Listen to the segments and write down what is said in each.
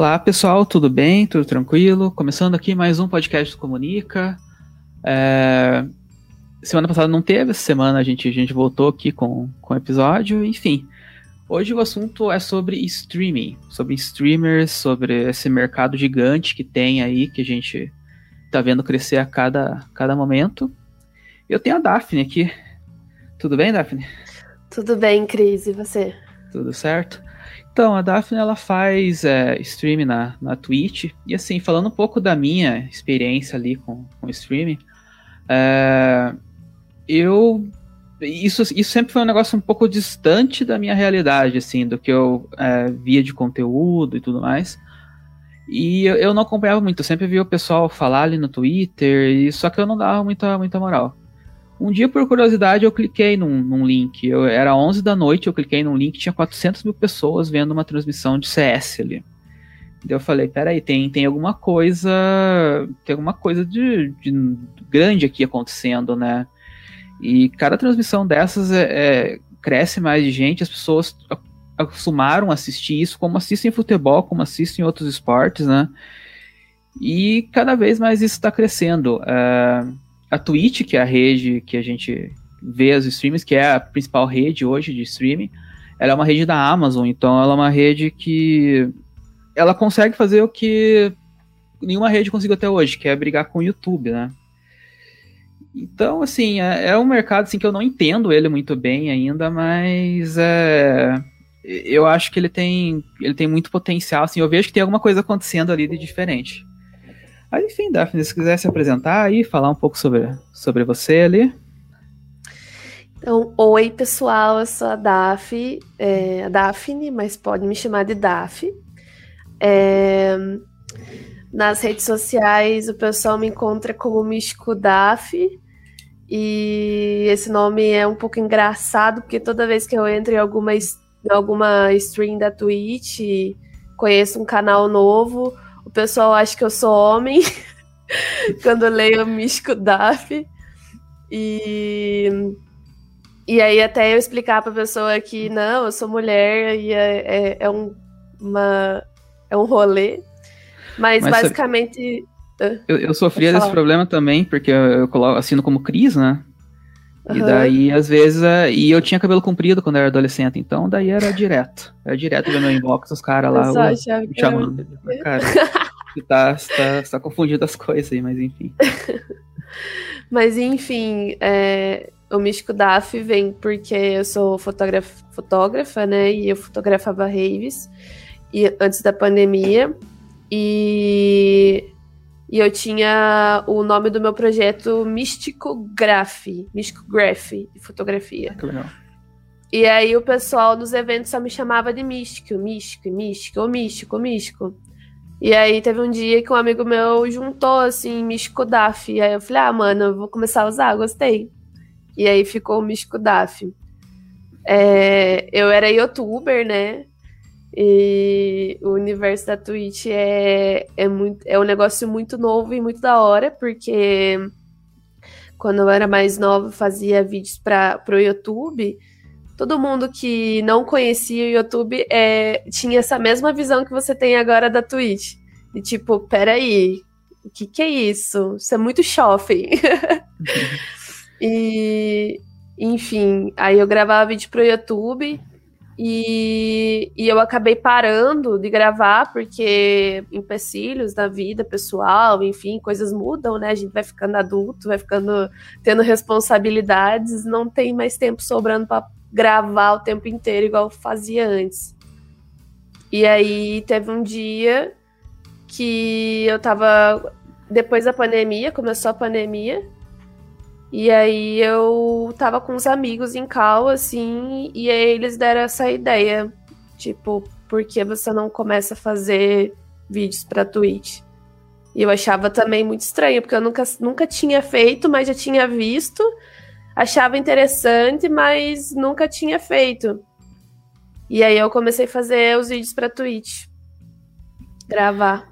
Olá pessoal, tudo bem? Tudo tranquilo? Começando aqui mais um podcast do Comunica. É... Semana passada não teve, essa semana a gente, a gente voltou aqui com, o episódio, enfim. Hoje o assunto é sobre streaming, sobre streamers, sobre esse mercado gigante que tem aí, que a gente tá vendo crescer a cada, cada momento. Eu tenho a Daphne aqui. Tudo bem, Daphne? Tudo bem, Cris, e você? Tudo certo? Então, a Daphne ela faz é, streaming na, na Twitch. E assim, falando um pouco da minha experiência ali com, com streaming, é, eu. Isso, isso sempre foi um negócio um pouco distante da minha realidade, assim, do que eu é, via de conteúdo e tudo mais. E eu, eu, não acompanhava muito, eu sempre via o pessoal falar ali no Twitter, e só que eu não dava muita, muita moral. Um dia, por curiosidade, eu cliquei num, num link. Eu, era 11 da noite, eu cliquei num link, tinha 400 mil pessoas vendo uma transmissão de CS ali. Eu falei, peraí, tem, tem alguma coisa. Tem alguma coisa de, de grande aqui acontecendo, né? E cada transmissão dessas é, é, cresce mais de gente, as pessoas acostumaram a assistir isso, como assistem futebol, como assistem outros esportes, né? E cada vez mais isso está crescendo. Uh, a Twitch, que é a rede que a gente vê os streams, que é a principal rede hoje de streaming, ela é uma rede da Amazon, então ela é uma rede que ela consegue fazer o que nenhuma rede conseguiu até hoje, que é brigar com o YouTube, né? Então, assim, é, é um mercado assim, que eu não entendo ele muito bem ainda, mas é, eu acho que ele tem, ele tem muito potencial. Assim, eu vejo que tem alguma coisa acontecendo ali de diferente. Aí, enfim, Daphne, se quiser se apresentar aí, falar um pouco sobre, sobre você ali. Então, oi pessoal, eu sou a Daphne, é, a Daphne, mas pode me chamar de Daf. É, nas redes sociais o pessoal me encontra como Místico Daf. E esse nome é um pouco engraçado, porque toda vez que eu entro em alguma, em alguma stream da Twitch, conheço um canal novo, o pessoal acha que eu sou homem quando eu leio o Místico Daf. E, e aí até eu explicar pra pessoa que não, eu sou mulher e é, é, é um, uma, é um rolê. Mas, Mas basicamente. Eu, eu sofria desse problema também, porque eu, eu coloco, assino como Cris, né? Uhum. E daí, às vezes, é, e eu tinha cabelo comprido quando eu era adolescente, então daí era direto. Era direto ver meu inbox, os caras lá uh, me chamando. Cara, você tá, você tá, você tá confundindo as coisas aí, mas enfim. mas enfim, é, o Místico DAF vem porque eu sou fotógrafa, fotógrafa, né? E eu fotografava raves e, antes da pandemia. E e eu tinha o nome do meu projeto Místico Graph, Místico Graph, de fotografia. Que legal. E aí o pessoal nos eventos só me chamava de místico, místico, místico, ou místico, místico. E aí teve um dia que um amigo meu juntou assim, místico DAF. E aí eu falei, ah, mano, eu vou começar a usar, gostei. E aí ficou o místico DAF. É, eu era youtuber, né? E o universo da Twitch é, é, muito, é um negócio muito novo e muito da hora, porque quando eu era mais nova fazia vídeos para o YouTube. Todo mundo que não conhecia o YouTube é, tinha essa mesma visão que você tem agora da Twitch. E tipo, peraí, o que, que é isso? Isso é muito shopping. e, enfim, aí eu gravava vídeo pro YouTube e, e eu acabei parando de gravar porque empecilhos da vida pessoal, enfim, coisas mudam, né? A gente vai ficando adulto, vai ficando tendo responsabilidades, não tem mais tempo sobrando para gravar o tempo inteiro igual fazia antes. E aí teve um dia que eu tava depois da pandemia, começou a pandemia, e aí eu tava com uns amigos em cal, assim, e aí eles deram essa ideia. Tipo, por que você não começa a fazer vídeos pra Twitch? E eu achava também muito estranho, porque eu nunca, nunca tinha feito, mas já tinha visto. Achava interessante, mas nunca tinha feito. E aí eu comecei a fazer os vídeos pra Twitch. Gravar.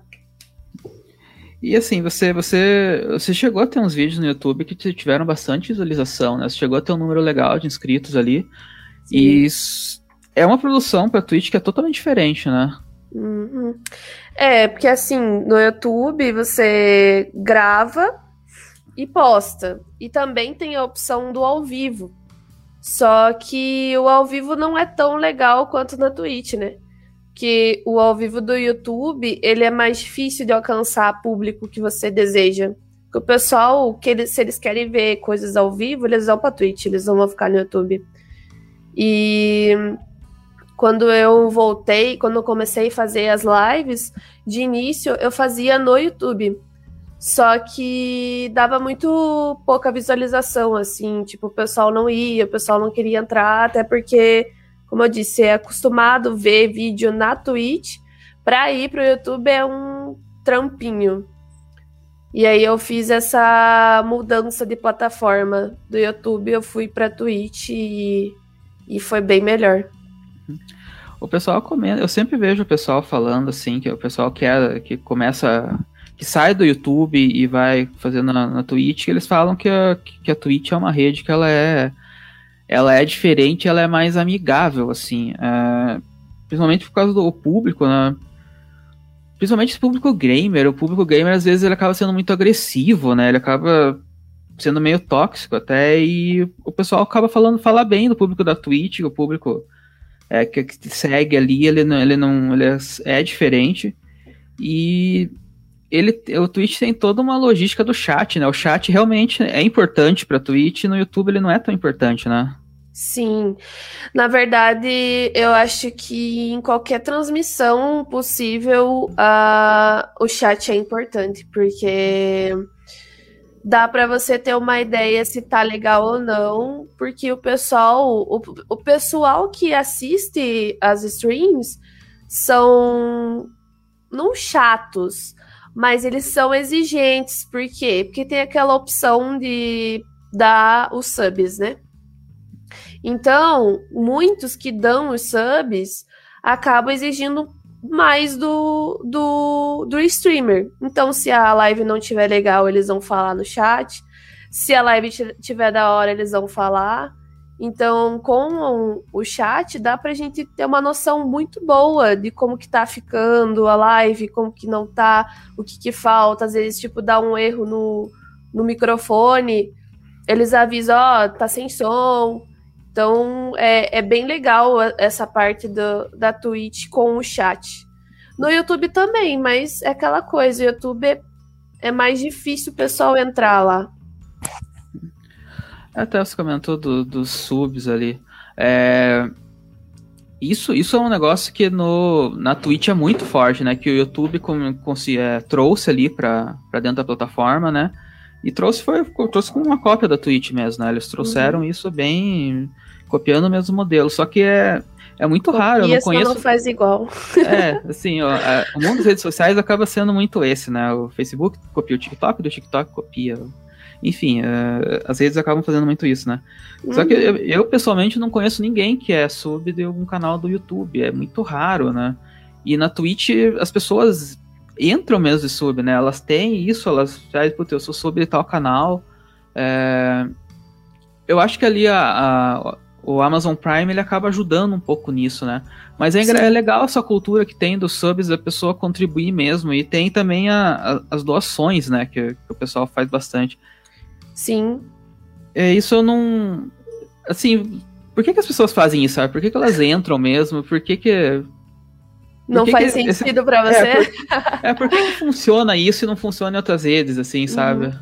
E assim, você, você, você chegou a ter uns vídeos no YouTube que tiveram bastante visualização, né? Você chegou a ter um número legal de inscritos ali. Sim. E é uma produção pra Twitch que é totalmente diferente, né? Uhum. É, porque assim, no YouTube você grava e posta. E também tem a opção do ao vivo. Só que o ao vivo não é tão legal quanto na Twitch, né? Que o ao vivo do YouTube, ele é mais difícil de alcançar público que você deseja. Porque o pessoal, que eles, se eles querem ver coisas ao vivo, eles vão pra Twitch, eles não vão ficar no YouTube. E quando eu voltei, quando eu comecei a fazer as lives, de início eu fazia no YouTube. Só que dava muito pouca visualização, assim, tipo, o pessoal não ia, o pessoal não queria entrar, até porque, como eu disse, é acostumado ver vídeo na Twitch, pra ir pro YouTube é um trampinho. E aí eu fiz essa mudança de plataforma do YouTube, eu fui pra Twitch e, e foi bem melhor. O pessoal comenta, eu sempre vejo o pessoal falando assim, que o pessoal que, é, que começa que sai do YouTube e vai fazendo na, na Twitch, eles falam que a, que a Twitch é uma rede que ela é ela é diferente, ela é mais amigável, assim, é, principalmente por causa do público, né? Principalmente esse público gamer, o público gamer às vezes ele acaba sendo muito agressivo, né? Ele acaba sendo meio tóxico até e o pessoal acaba falando falar bem do público da Twitch, o público é, que, que segue ali, ele não, ele não ele é, é diferente e ele, o Twitch tem toda uma logística do chat, né? O chat realmente é importante para Twitch, no YouTube ele não é tão importante, né? Sim. Na verdade, eu acho que em qualquer transmissão possível, uh, o chat é importante, porque dá para você ter uma ideia se tá legal ou não, porque o pessoal, o, o pessoal que assiste as streams são não chatos, mas eles são exigentes. Por quê? Porque tem aquela opção de dar os subs, né? Então, muitos que dão os subs acabam exigindo mais do, do, do streamer. Então, se a live não tiver legal, eles vão falar no chat. Se a live tiver da hora, eles vão falar. Então, com o chat, dá pra gente ter uma noção muito boa de como que tá ficando a live, como que não tá, o que que falta. Às vezes, tipo, dá um erro no, no microfone, eles avisam, ó, oh, tá sem som. Então, é, é bem legal essa parte do, da Twitch com o chat. No YouTube também, mas é aquela coisa, o YouTube é, é mais difícil o pessoal entrar lá. Até você comentou do, dos subs ali. É, isso, isso é um negócio que no, na Twitch é muito forte, né? Que o YouTube com, com, é, trouxe ali para dentro da plataforma, né? E trouxe foi trouxe com uma cópia da Twitch mesmo, né? Eles trouxeram uhum. isso bem copiando o mesmo modelo. Só que é, é muito Copia, raro, eu não conheço. não faz igual. É, assim, ó, a, o mundo das redes sociais acaba sendo muito esse, né? O Facebook copia o TikTok, do TikTok copia enfim, uh, as redes acabam fazendo muito isso, né? Uhum. Só que eu, eu, pessoalmente não conheço ninguém que é sub de algum canal do YouTube, é muito raro, né? E na Twitch as pessoas entram mesmo de sub, né? Elas têm isso, elas já, putz, eu sou sub de tal canal. É... Eu acho que ali a, a, o Amazon Prime ele acaba ajudando um pouco nisso, né? Mas é, é, legal essa cultura que tem dos subs da pessoa contribuir mesmo. E tem também a, as doações, né? Que, que o pessoal faz bastante. Sim. É, isso eu não. Assim, por que, que as pessoas fazem isso, sabe? Por que, que elas entram mesmo? Por que que. Por não que faz que sentido esse... para você? É, por... é, por que, funciona isso e não funciona em outras redes, assim, sabe? Uhum.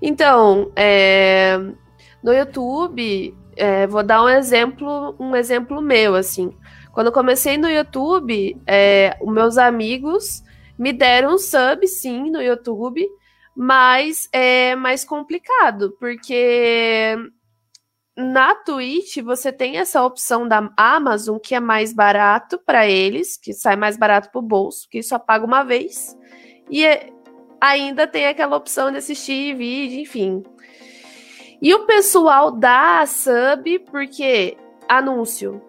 Então, é... no YouTube, é, vou dar um exemplo, um exemplo meu, assim. Quando eu comecei no YouTube, é, os meus amigos me deram um sub, sim, no YouTube, mas é mais complicado, porque na Twitch você tem essa opção da Amazon que é mais barato para eles, que sai mais barato pro bolso, que só paga uma vez. E é, ainda tem aquela opção de assistir vídeo, enfim. E o pessoal dá sub porque anúncio.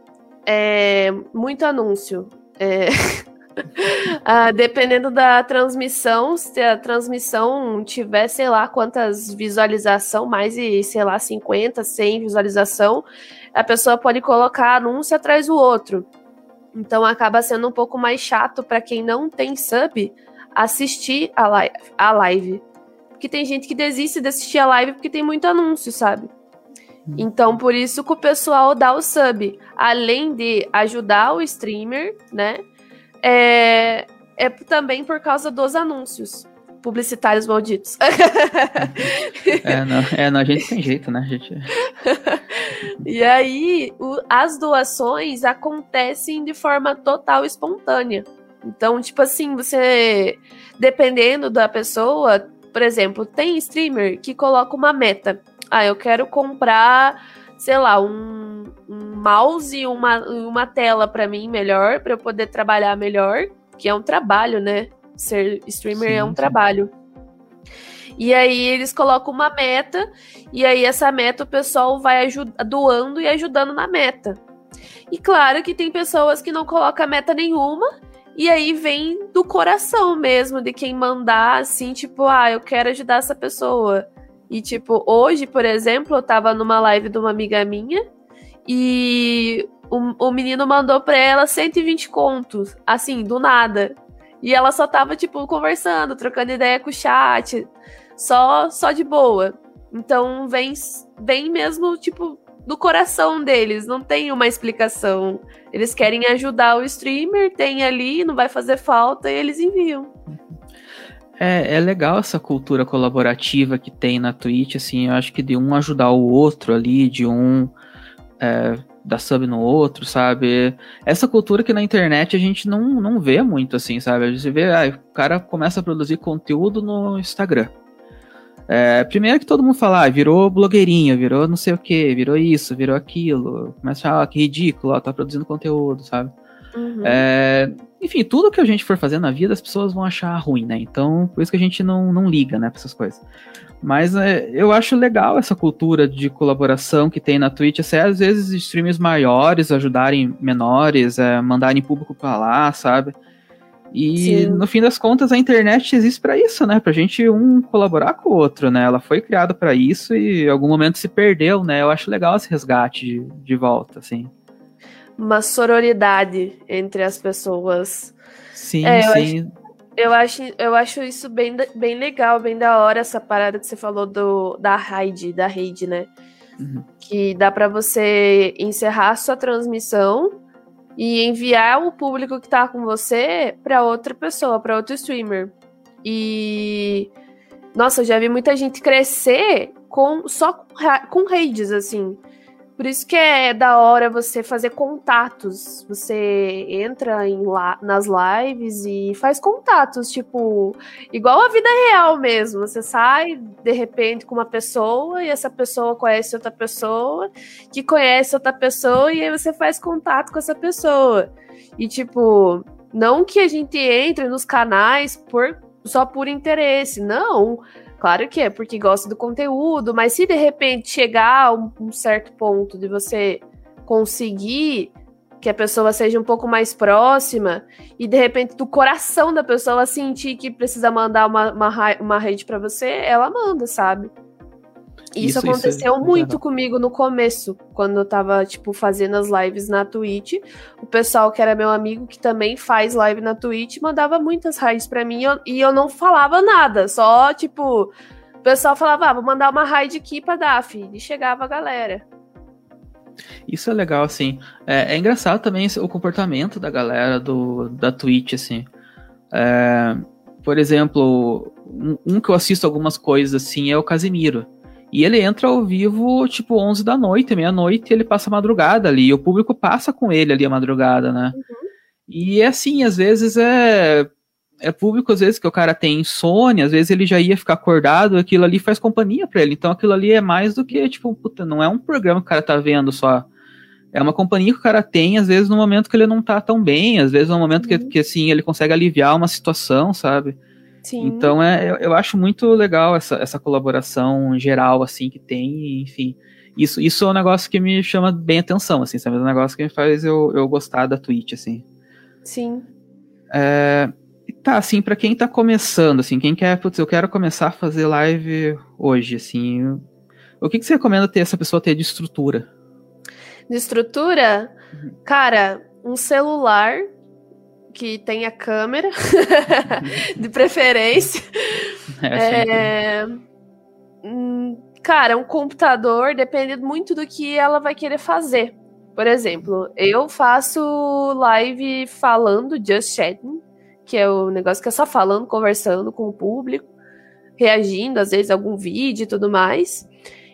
É, muito anúncio. É, ah, dependendo da transmissão, se a transmissão tiver, sei lá, quantas visualização, mais de, sei lá, 50, 100 visualização, a pessoa pode colocar anúncio atrás do outro. Então acaba sendo um pouco mais chato para quem não tem sub assistir a live, a live. Porque tem gente que desiste de assistir a live porque tem muito anúncio, sabe? Hum. Então, por isso que o pessoal dá o sub. Além de ajudar o streamer, né? É, é também por causa dos anúncios publicitários malditos. é, não, é, não, a gente tem jeito, né? Gente... e aí, o, as doações acontecem de forma total espontânea. Então, tipo assim, você, dependendo da pessoa, por exemplo, tem streamer que coloca uma meta. Ah, eu quero comprar, sei lá, um mouse e uma, uma tela para mim melhor, para eu poder trabalhar melhor, que é um trabalho, né? Ser streamer sim, é um sim. trabalho. E aí eles colocam uma meta, e aí essa meta o pessoal vai doando e ajudando na meta. E claro que tem pessoas que não colocam meta nenhuma, e aí vem do coração mesmo, de quem mandar, assim, tipo, ah, eu quero ajudar essa pessoa. E, tipo, hoje, por exemplo, eu tava numa live de uma amiga minha, e o, o menino mandou pra ela 120 contos, assim, do nada. E ela só tava, tipo, conversando, trocando ideia com o chat, só, só de boa. Então vem, vem mesmo, tipo, do coração deles, não tem uma explicação. Eles querem ajudar o streamer, tem ali, não vai fazer falta, e eles enviam. É, é legal essa cultura colaborativa que tem na Twitch, assim, eu acho que de um ajudar o outro ali, de um é, dar sub no outro, sabe? Essa cultura que na internet a gente não, não vê muito, assim, sabe? A gente vê, ah, o cara começa a produzir conteúdo no Instagram. É, primeiro que todo mundo fala, ah, virou blogueirinha, virou não sei o que, virou isso, virou aquilo. Começa a ah, que ridículo, ó, tá produzindo conteúdo, sabe? Uhum. É, enfim, tudo que a gente for fazer na vida, as pessoas vão achar ruim, né? Então, por isso que a gente não, não liga, né, pra essas coisas. Mas é, eu acho legal essa cultura de colaboração que tem na Twitch, até às vezes streams maiores ajudarem menores, é, mandarem público pra lá, sabe? E Sim. no fim das contas a internet existe para isso, né? Pra gente um colaborar com o outro, né? Ela foi criada para isso e em algum momento se perdeu, né? Eu acho legal esse resgate de, de volta, assim. Uma sororidade entre as pessoas. Sim, é, sim. Eu acho, eu acho isso bem, bem legal, bem da hora, essa parada que você falou do, da raid, da raid, né? Uhum. Que dá para você encerrar sua transmissão e enviar o público que tá com você para outra pessoa, para outro streamer. E nossa, eu já vi muita gente crescer com só com raids assim. Por isso que é da hora você fazer contatos. Você entra em la nas lives e faz contatos, tipo, igual a vida real mesmo. Você sai de repente com uma pessoa e essa pessoa conhece outra pessoa, que conhece outra pessoa e aí você faz contato com essa pessoa. E tipo, não que a gente entre nos canais por só por interesse, não. Claro que é porque gosta do conteúdo, mas se de repente chegar a um, certo ponto de você conseguir que a pessoa seja um pouco mais próxima e de repente do coração da pessoa sentir que precisa mandar uma, uma, uma rede para você, ela manda, sabe? Isso, isso aconteceu isso, muito comigo no começo, quando eu tava, tipo, fazendo as lives na Twitch. O pessoal que era meu amigo, que também faz live na Twitch, mandava muitas raids para mim e eu não falava nada, só, tipo, o pessoal falava, ah, vou mandar uma raid aqui pra Daf, e chegava a galera. Isso é legal, assim. É, é engraçado também o comportamento da galera do, da Twitch, assim. É, por exemplo, um, um que eu assisto algumas coisas, assim, é o Casimiro. E ele entra ao vivo, tipo, 11 da noite, meia-noite, ele passa a madrugada ali, e o público passa com ele ali a madrugada, né? Uhum. E é assim, às vezes é é público, às vezes, que o cara tem insônia, às vezes ele já ia ficar acordado, aquilo ali faz companhia para ele. Então aquilo ali é mais do que, tipo, puta, não é um programa que o cara tá vendo só. É uma companhia que o cara tem, às vezes, no momento que ele não tá tão bem, às vezes no momento uhum. que, que, assim, ele consegue aliviar uma situação, sabe? Sim. Então é, eu, eu, acho muito legal essa, essa colaboração geral assim que tem, enfim. Isso, isso é um negócio que me chama bem atenção, assim, sabe? É um negócio que me faz eu, eu gostar da Twitch, assim. Sim. É, tá, assim, para quem tá começando, assim, quem quer, putz, eu quero começar a fazer live hoje, assim, o que, que você recomenda ter essa pessoa ter de estrutura? De estrutura? Uhum. Cara, um celular que tenha câmera, de preferência. É, é, hum, cara, um computador depende muito do que ela vai querer fazer. Por exemplo, eu faço live falando, just chatting, que é o negócio que é só falando, conversando com o público, reagindo, às vezes, a algum vídeo e tudo mais.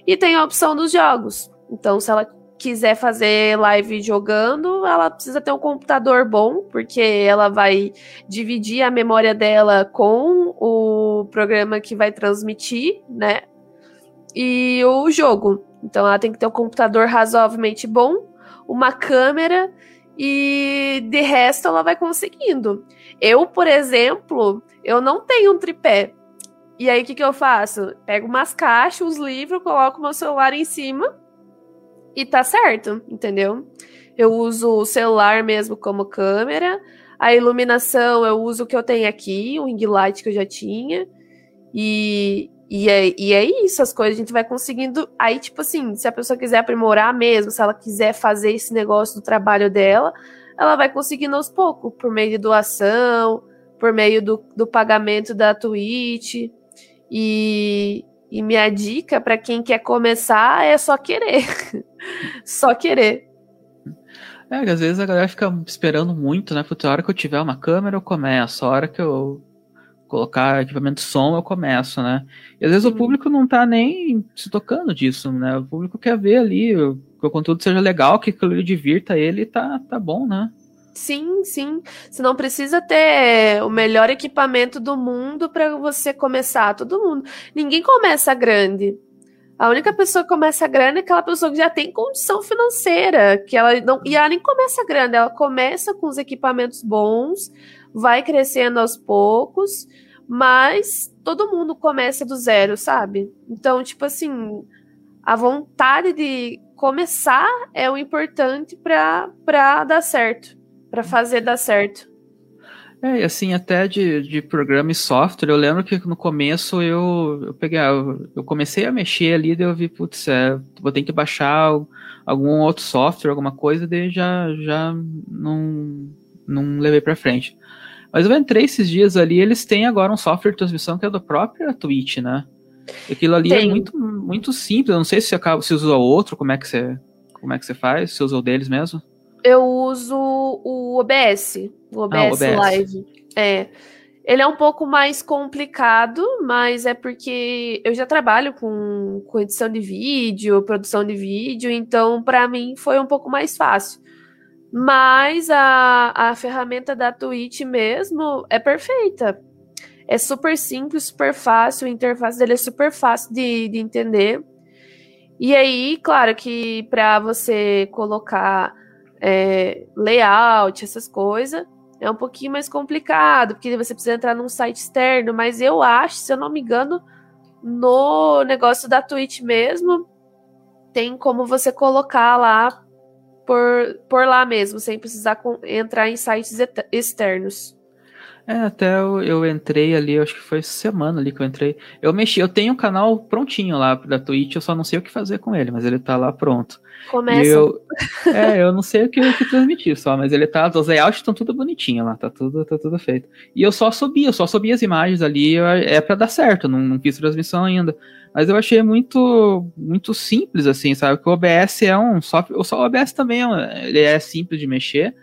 E tem a opção dos jogos. Então, se ela quiser fazer live jogando, ela precisa ter um computador bom, porque ela vai dividir a memória dela com o programa que vai transmitir, né? E o jogo. Então ela tem que ter um computador razoavelmente bom, uma câmera e de resto ela vai conseguindo. Eu, por exemplo, eu não tenho um tripé. E aí o que, que eu faço? Pego umas caixas, os livros, coloco meu celular em cima e tá certo, entendeu? Eu uso o celular mesmo como câmera. A iluminação eu uso o que eu tenho aqui, o ring light que eu já tinha. E, e, é, e é isso, as coisas a gente vai conseguindo. Aí, tipo assim, se a pessoa quiser aprimorar mesmo, se ela quiser fazer esse negócio do trabalho dela, ela vai conseguindo aos poucos, por meio de doação, por meio do, do pagamento da Twitch. E, e minha dica para quem quer começar é só querer. só querer. É, que às vezes a galera fica esperando muito, né? Puta, a hora que eu tiver uma câmera eu começo, a hora que eu colocar equipamento de som eu começo, né? E às vezes o público não tá nem se tocando disso, né? O público quer ver ali que o conteúdo seja legal, que aquilo divirta ele, tá, tá bom, né? Sim, sim. Você não precisa ter o melhor equipamento do mundo para você começar. Todo mundo. Ninguém começa grande. A única pessoa que começa grande é aquela pessoa que já tem condição financeira, que ela não e ela nem começa grande, ela começa com os equipamentos bons, vai crescendo aos poucos, mas todo mundo começa do zero, sabe? Então, tipo assim, a vontade de começar é o importante para dar certo para fazer dar certo. É, e assim, até de, de programa e software, eu lembro que no começo eu, eu peguei, eu, eu comecei a mexer ali, daí eu vi, putz, é, vou ter que baixar algum outro software, alguma coisa, daí já, já não, não levei para frente. Mas eu entrei esses dias ali, eles têm agora um software de transmissão que é da própria Twitch, né? Aquilo ali é Tem. é muito, muito simples, eu não sei se acaba, se usa outro, como é que você, como é que você faz, se usa o deles mesmo. Eu uso o OBS, o OBS, ah, OBS Live. É. Ele é um pouco mais complicado, mas é porque eu já trabalho com, com edição de vídeo, produção de vídeo, então para mim foi um pouco mais fácil. Mas a, a ferramenta da Twitch mesmo é perfeita. É super simples, super fácil, a interface dele é super fácil de, de entender. E aí, claro que para você colocar é, layout, essas coisas, é um pouquinho mais complicado, porque você precisa entrar num site externo, mas eu acho, se eu não me engano, no negócio da Twitch mesmo, tem como você colocar lá por, por lá mesmo, sem precisar com, entrar em sites externos. É, até eu, eu, entrei ali, acho que foi semana ali que eu entrei. Eu mexi, eu tenho um canal prontinho lá da Twitch, eu só não sei o que fazer com ele, mas ele tá lá pronto. Começa. Eu, é, eu não sei o que, o que transmitir só, mas ele tá. Os layouts estão tudo bonitinho lá, tá tudo, tá tudo feito. E eu só subi, eu só subi as imagens ali, é para dar certo, não, não fiz transmissão ainda. Mas eu achei muito, muito simples, assim, sabe? Que o OBS é um software. O OBS também é, ele é simples de mexer,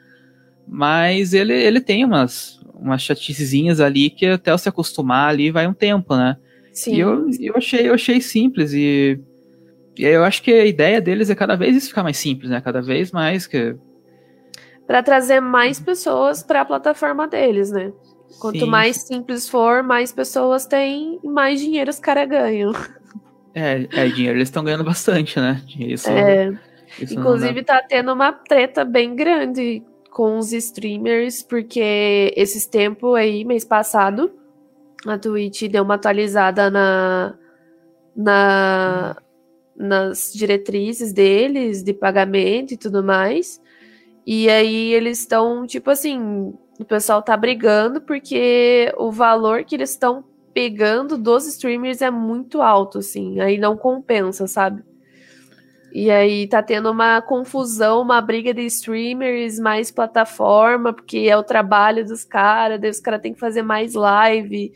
mas ele, ele tem umas, umas chaticezinhas ali que até você acostumar ali vai um tempo, né? Sim. E eu, eu, achei, eu achei simples e e eu acho que a ideia deles é cada vez isso ficar mais simples, né? Cada vez mais que. Para trazer mais pessoas para a plataforma deles, né? Quanto Sim. mais simples for, mais pessoas têm, mais dinheiro os caras ganham. É, é, dinheiro eles estão ganhando bastante, né? Isso, é. Isso Inclusive, tá tendo uma treta bem grande com os streamers, porque esses tempos aí, mês passado, a Twitch deu uma atualizada na, na, nas diretrizes deles de pagamento e tudo mais. E aí eles estão, tipo assim, o pessoal tá brigando porque o valor que eles estão pegando dos streamers é muito alto, assim. Aí não compensa, sabe? E aí tá tendo uma confusão, uma briga de streamers, mais plataforma, porque é o trabalho dos caras, daí os caras têm que fazer mais live.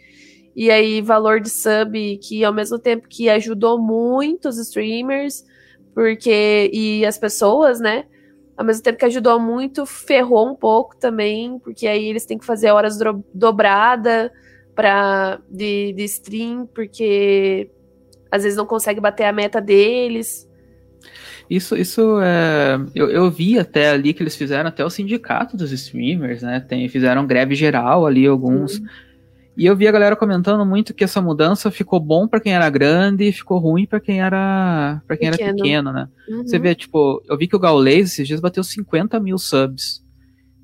E aí, valor de sub, que ao mesmo tempo que ajudou muito os streamers, porque. E as pessoas, né? Ao mesmo tempo que ajudou muito, ferrou um pouco também, porque aí eles têm que fazer horas do, dobrada pra, de, de stream, porque às vezes não consegue bater a meta deles. Isso, isso é. Eu, eu vi até ali que eles fizeram até o sindicato dos streamers, né? Tem, fizeram greve geral ali, alguns. Uhum. E eu vi a galera comentando muito que essa mudança ficou bom para quem era grande e ficou ruim para quem era para quem pequeno. era pequeno, né? Uhum. Você vê, tipo, eu vi que o Gaules esses dias bateu 50 mil subs.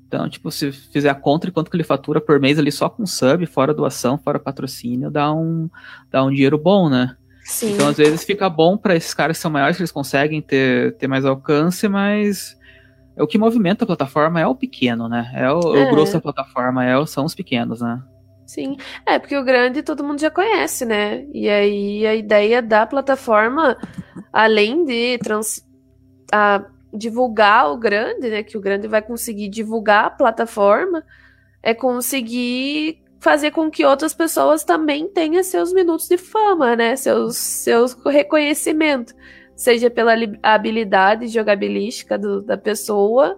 Então, tipo, se fizer a conta de quanto que ele fatura por mês ali só com sub, fora doação, fora patrocínio, dá um, dá um dinheiro bom, né? Sim. Então, às vezes, fica bom para esses caras que são maiores, que eles conseguem ter, ter mais alcance, mas é o que movimenta a plataforma é o pequeno, né? É o, é. o grosso da plataforma, é, são os pequenos, né? Sim, é porque o grande todo mundo já conhece, né? E aí a ideia da plataforma, além de trans, a, divulgar o grande, né? Que o grande vai conseguir divulgar a plataforma, é conseguir fazer com que outras pessoas também tenham seus minutos de fama, né? Seus, seus reconhecimento, seja pela habilidade jogabilística do, da pessoa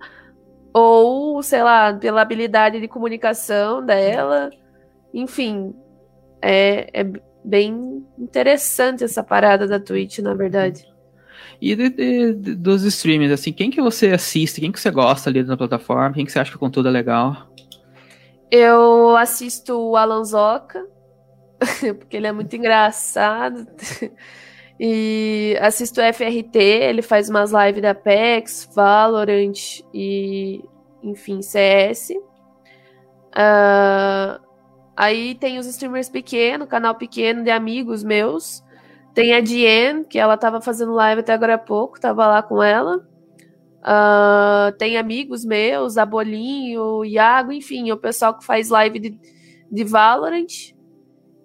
ou, sei lá, pela habilidade de comunicação dela. Enfim, é, é bem interessante essa parada da Twitch, na verdade. E de, de, de, dos streamers, assim, quem que você assiste, quem que você gosta ali na plataforma, quem que você acha que o conteúdo é legal? Eu assisto o Alan Zoca, porque ele é muito engraçado. e assisto o FRT, ele faz umas lives da Apex, Valorant e, enfim, CS. Uh, ah, Aí tem os streamers pequenos, canal pequeno de amigos meus. Tem a Diane, que ela tava fazendo live até agora há pouco, tava lá com ela. Uh, tem amigos meus, a Bolinho, o Iago, enfim, o pessoal que faz live de, de Valorant.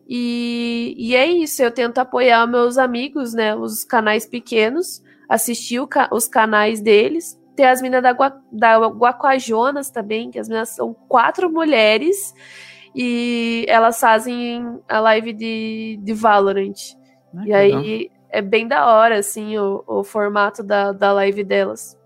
E, e é isso, eu tento apoiar meus amigos, né? Os canais pequenos, assistir os canais deles. Tem as meninas da, da Guacajonas também, que as meninas são quatro mulheres e elas fazem a live de, de Valorant. Ah, e aí legal. é bem da hora, assim, o, o formato da, da live delas.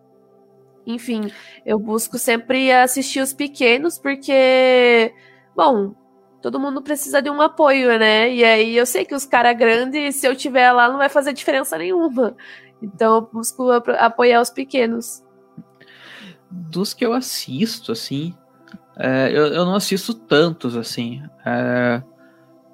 Enfim, eu busco sempre assistir os pequenos, porque, bom, todo mundo precisa de um apoio, né? E aí eu sei que os caras grandes, se eu tiver lá, não vai fazer diferença nenhuma. Então eu busco apoiar os pequenos. Dos que eu assisto, assim, é, eu, eu, não assisto tantos, assim. É,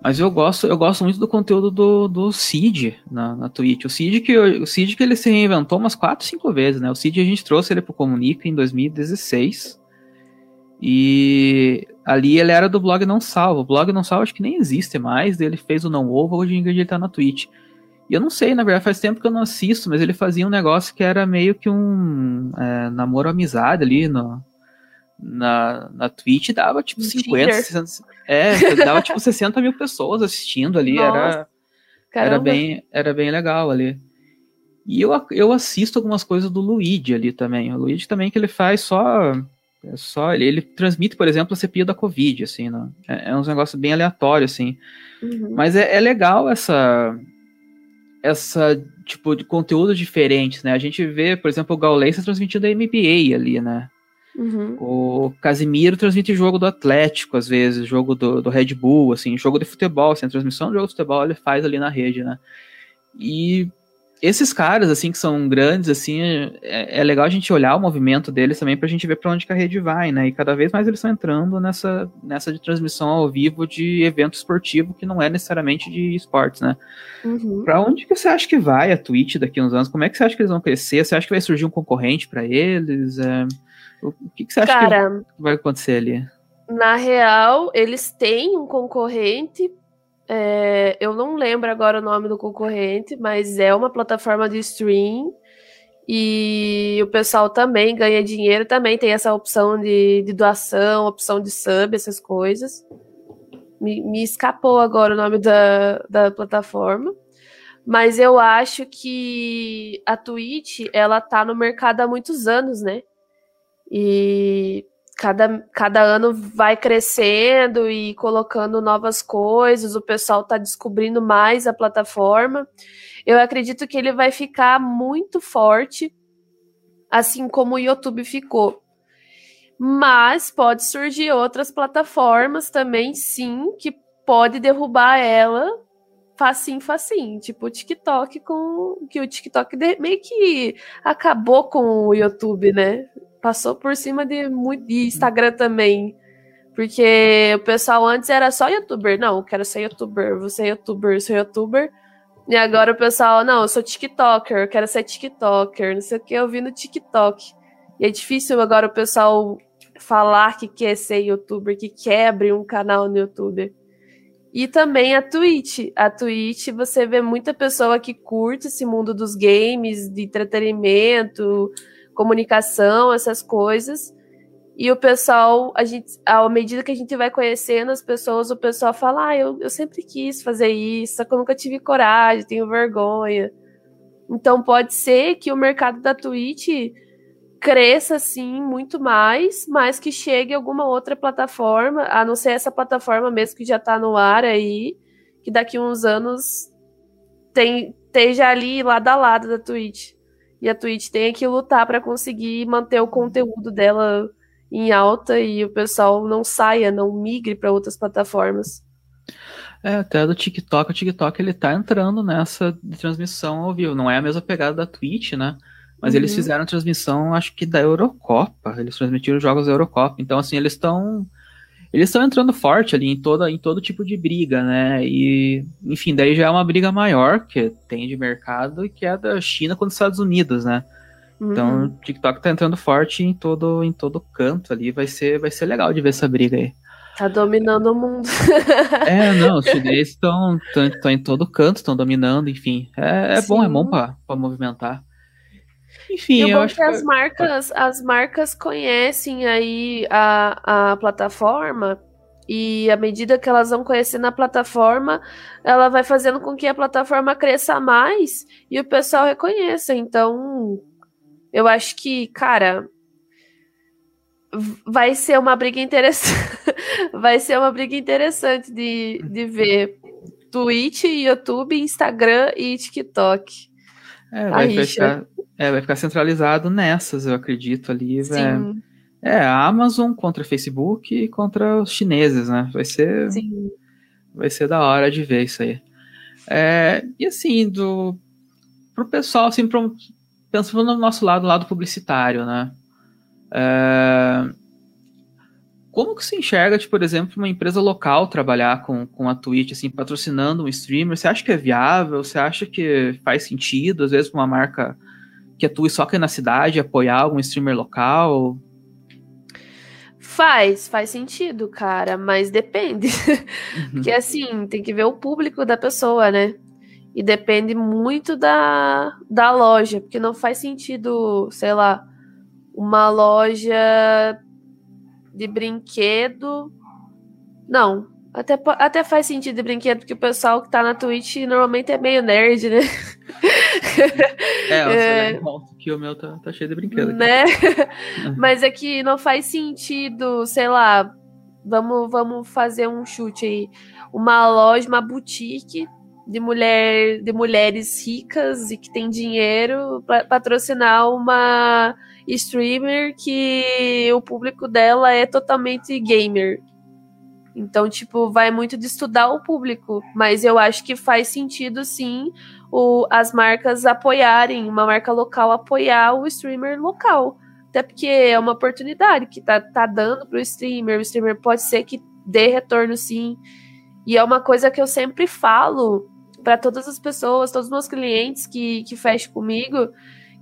mas eu gosto, eu gosto muito do conteúdo do, do Cid na, na Twitch. O Cid, que, o Cid que ele se reinventou umas 4, 5 vezes, né? O Cid a gente trouxe ele pro Comunica em 2016. E ali ele era do blog Não Salvo. O blog Não Salvo acho que nem existe mais. Ele fez o Não Ovo, hoje em dia ele tá na Twitch. E eu não sei, na verdade, faz tempo que eu não assisto, mas ele fazia um negócio que era meio que um é, namoro amizade ali no, na, na Twitch dava tipo 50, 60, é, dava tipo 60 mil pessoas assistindo ali, era, era, bem, era bem legal ali. E eu, eu assisto algumas coisas do Luigi ali também. O Luigi também que ele faz só. É só ele, ele transmite, por exemplo, a CPI da Covid, assim, né? é, é uns negócios bem aleatórios, assim. Uhum. Mas é, é legal essa. Essa tipo de conteúdo diferentes, né? A gente vê, por exemplo, o Gaules transmitindo a NBA ali, né? Uhum. O Casimiro transmite jogo do Atlético, às vezes, jogo do, do Red Bull, assim, jogo de futebol, assim, a transmissão de jogo de futebol ele faz ali na rede, né? E esses caras, assim, que são grandes, assim, é, é legal a gente olhar o movimento deles também pra gente ver pra onde a rede vai, né? E cada vez mais eles estão entrando nessa, nessa de transmissão ao vivo de evento esportivo que não é necessariamente de esportes, né? Uhum. Pra onde que você acha que vai a Twitch daqui a uns anos? Como é que você acha que eles vão crescer? Você acha que vai surgir um concorrente para eles? É... O que, que você acha Cara, que vai acontecer ali? Na real, eles têm um concorrente. É, eu não lembro agora o nome do concorrente, mas é uma plataforma de stream. E o pessoal também ganha dinheiro, também tem essa opção de, de doação, opção de sub, essas coisas. Me, me escapou agora o nome da, da plataforma. Mas eu acho que a Twitch, ela tá no mercado há muitos anos, né? E cada, cada ano vai crescendo e colocando novas coisas, o pessoal tá descobrindo mais a plataforma. Eu acredito que ele vai ficar muito forte, assim como o YouTube ficou. Mas pode surgir outras plataformas também, sim, que pode derrubar ela facinho, facinho. Tipo o TikTok com. Que o TikTok meio que acabou com o YouTube, né? Passou por cima de, de Instagram também. Porque o pessoal antes era só youtuber. Não, eu quero ser youtuber, vou ser youtuber, sou youtuber. E agora o pessoal, não, eu sou TikToker, eu quero ser TikToker, não sei o que, eu vi no TikTok. E é difícil agora o pessoal falar que quer ser youtuber, que quer abrir um canal no YouTube. E também a Twitch. A Twitch, você vê muita pessoa que curte esse mundo dos games, de entretenimento, comunicação, essas coisas. E o pessoal, a gente, à medida que a gente vai conhecendo as pessoas, o pessoal fala: Ah, eu, eu sempre quis fazer isso, só que eu nunca tive coragem, tenho vergonha. Então pode ser que o mercado da Twitch cresça assim muito mais, mas que chegue alguma outra plataforma, a não ser essa plataforma mesmo que já está no ar aí, que daqui uns anos tem, esteja ali lado a lado da Twitch. E a Twitch tem que lutar para conseguir manter o conteúdo dela em alta e o pessoal não saia, não migre para outras plataformas. É, até do TikTok, o TikTok ele tá entrando nessa transmissão ao vivo. Não é a mesma pegada da Twitch, né? Mas uhum. eles fizeram transmissão, acho que da Eurocopa. Eles transmitiram jogos da Eurocopa. Então, assim, eles estão. Eles estão entrando forte ali em, toda, em todo tipo de briga, né? E, enfim, daí já é uma briga maior que tem de mercado, que é da China com os Estados Unidos, né? Então, uhum. Então, o TikTok tá entrando forte em todo, em todo canto ali. Vai ser, vai ser legal de ver essa briga aí. Tá dominando o mundo. é, não, os chineses estão em todo canto, estão dominando, enfim. É, é bom, é bom para movimentar. Enfim, eu, eu acho que as marcas, as marcas conhecem aí a, a plataforma e à medida que elas vão conhecendo a plataforma, ela vai fazendo com que a plataforma cresça mais e o pessoal reconheça. Então, eu acho que, cara, vai ser uma briga interessante. vai ser uma briga interessante de, de ver Twitch, YouTube, Instagram e TikTok. É, vai fechar, é, vai ficar centralizado nessas, eu acredito ali. Sim. É, é, a Amazon contra Facebook e contra os chineses, né? Vai ser. Sim. Vai ser da hora de ver isso aí. É, e assim, do, pro pessoal, assim, pro, pensando no nosso lado, lado publicitário, né? É, como que se enxerga, tipo, por exemplo, uma empresa local trabalhar com, com a Twitch, assim, patrocinando um streamer? Você acha que é viável? Você acha que faz sentido, às vezes, uma marca que atue só aqui na cidade, apoiar algum streamer local? Faz, faz sentido, cara, mas depende. Uhum. Porque assim, tem que ver o público da pessoa, né? E depende muito da, da loja, porque não faz sentido, sei lá, uma loja de brinquedo. Não, até, até faz sentido de brinquedo, porque o pessoal que tá na Twitch normalmente é meio nerd, né? É, é... que o meu tá, tá cheio de brinquedo. Né? Mas é que não faz sentido, sei lá, vamos, vamos fazer um chute aí. Uma loja, uma boutique de mulher de mulheres ricas e que tem dinheiro para patrocinar uma streamer que o público dela é totalmente gamer. Então, tipo, vai muito de estudar o público, mas eu acho que faz sentido sim o, as marcas apoiarem, uma marca local apoiar o streamer local. Até porque é uma oportunidade que tá, tá dando pro streamer, o streamer pode ser que dê retorno sim. E é uma coisa que eu sempre falo para todas as pessoas, todos os meus clientes que, que fecham comigo,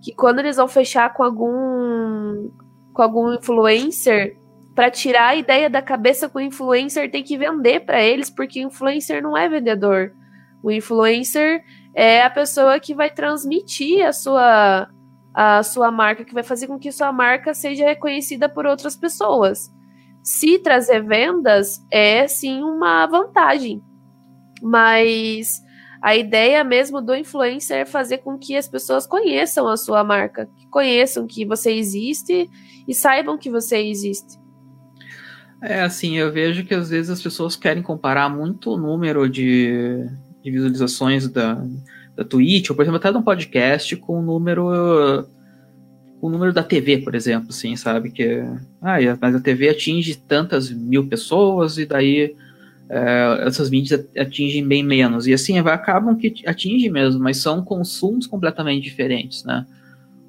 que quando eles vão fechar com algum com algum influencer, para tirar a ideia da cabeça com o influencer tem que vender para eles, porque influencer não é vendedor. O influencer é a pessoa que vai transmitir a sua a sua marca, que vai fazer com que sua marca seja reconhecida por outras pessoas. Se trazer vendas é sim uma vantagem, mas A ideia mesmo do influencer é fazer com que as pessoas conheçam a sua marca, que conheçam que você existe e saibam que você existe. É, assim, eu vejo que às vezes as pessoas querem comparar muito o número de, de visualizações da, da Twitch, ou por exemplo, até de um podcast, com o número o número da TV, por exemplo, assim, sabe? Que, ah, mas a TV atinge tantas mil pessoas e daí é, essas mídias atingem bem menos. E assim, acabam que atingem mesmo, mas são consumos completamente diferentes, né?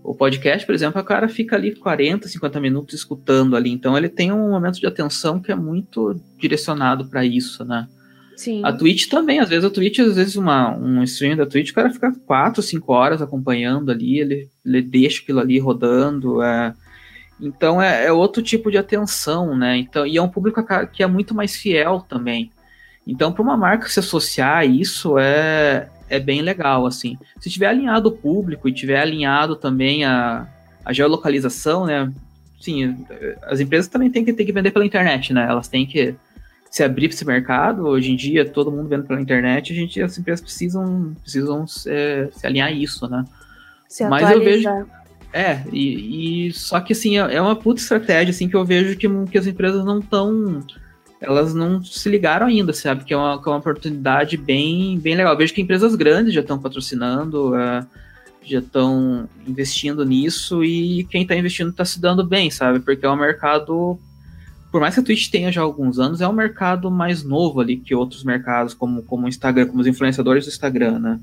O podcast, por exemplo, o cara fica ali 40, 50 minutos escutando ali, então ele tem um momento de atenção que é muito direcionado para isso, né? Sim. A Twitch também, às vezes a Twitch, às vezes uma, um stream da Twitch, o cara fica 4, 5 horas acompanhando ali, ele, ele deixa aquilo ali rodando, é... Então é, é, outro tipo de atenção, né? Então, e é um público que é muito mais fiel também. Então, para uma marca se associar a isso é, é bem legal, assim. Se tiver alinhado o público e tiver alinhado também a, a geolocalização, né? Sim, as empresas também têm que, têm que vender pela internet, né? Elas têm que se abrir para esse mercado. Hoje em dia, todo mundo vendo pela internet, a gente, as empresas precisam, precisam é, se alinhar a isso, né? Se Mas eu vejo. É, e, e, só que assim, é, é uma puta estratégia assim, que eu vejo que, que as empresas não estão. Elas não se ligaram ainda, sabe? Que é uma, que é uma oportunidade bem, bem legal. Eu vejo que empresas grandes já estão patrocinando, uh, já estão investindo nisso, e quem está investindo está se dando bem, sabe? Porque é um mercado por mais que a Twitch tenha já alguns anos, é um mercado mais novo ali que outros mercados, como, como o Instagram, como os influenciadores do Instagram, né?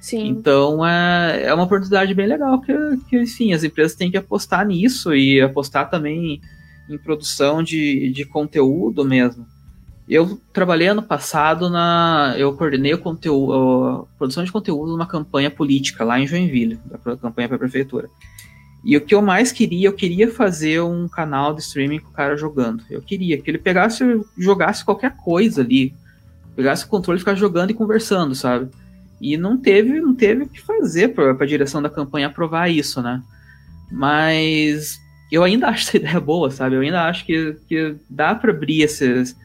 Sim. Então é, é uma oportunidade bem legal que, que, enfim, as empresas têm que apostar nisso e apostar também em produção de, de conteúdo mesmo. Eu trabalhei ano passado na. Eu coordenei o conteúdo, a produção de conteúdo numa campanha política lá em Joinville, da campanha para a prefeitura. E o que eu mais queria, eu queria fazer um canal de streaming com o cara jogando. Eu queria que ele pegasse, jogasse qualquer coisa ali, pegasse o controle e ficasse jogando e conversando, sabe? E não teve, não teve o que fazer para a direção da campanha aprovar isso, né? Mas eu ainda acho essa ideia boa, sabe? Eu ainda acho que, que dá para abrir esses.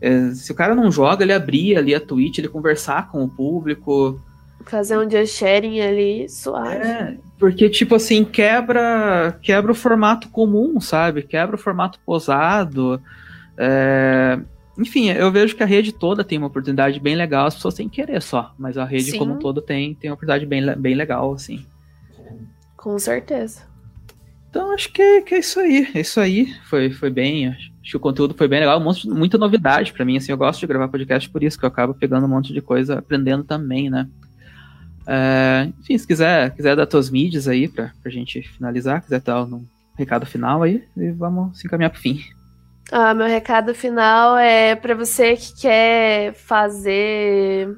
É, se o cara não joga, ele abrir ali a Twitch, ele conversar com o público. Fazer um just sharing ali suave. É, porque, tipo assim, quebra, quebra o formato comum, sabe? Quebra o formato posado. É... Enfim, eu vejo que a rede toda tem uma oportunidade bem legal, as pessoas têm que querer só, mas a rede Sim. como um todo tem, tem uma oportunidade bem, bem legal, assim. Com certeza. Então acho que é, que é isso aí. É isso aí. Foi, foi bem. Acho que o conteúdo foi bem legal. Um monte, muita novidade para mim. Assim, eu gosto de gravar podcast por isso, que eu acabo pegando um monte de coisa, aprendendo também, né? Uh, enfim, se quiser, quiser dar tuas mídias aí pra, pra gente finalizar, quiser dar um recado final aí, e vamos se encaminhar pro fim. Ah, meu recado final é para você que quer fazer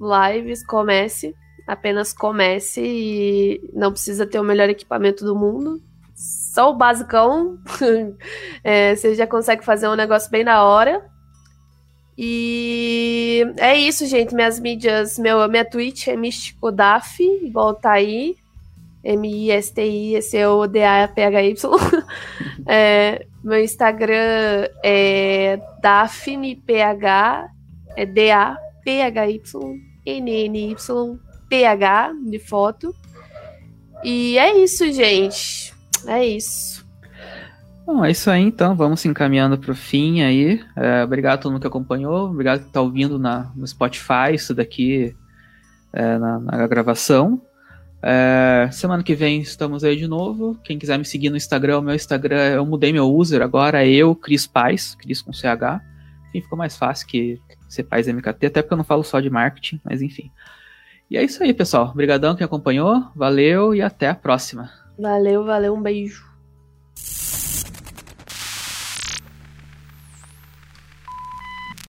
lives, comece. Apenas comece e não precisa ter o melhor equipamento do mundo. Só o basicão. é, você já consegue fazer um negócio bem na hora. E é isso, gente. Minhas mídias, meu, minha Twitch é Místico Daf, igual tá aí. M-I-S-T-I-S-O-D-A-P-H-Y. é, meu Instagram é DaphnePH, é D-A-P-H-Y-N-N-Y-P-H, de foto. E é isso, gente. É isso. Bom, é isso aí então, vamos se encaminhando para o fim aí. É, obrigado a todo mundo que acompanhou, obrigado que está ouvindo na, no Spotify, isso daqui é, na, na, gravação. É, semana que vem estamos aí de novo. Quem quiser me seguir no Instagram, o meu Instagram, eu mudei meu user agora, é eu, Cris Paz, Cris com CH. Enfim, ficou mais fácil que ser Paz MKT, até porque eu não falo só de marketing, mas enfim. E é isso aí, pessoal. Obrigadão quem acompanhou, valeu e até a próxima. Valeu, valeu, um beijo.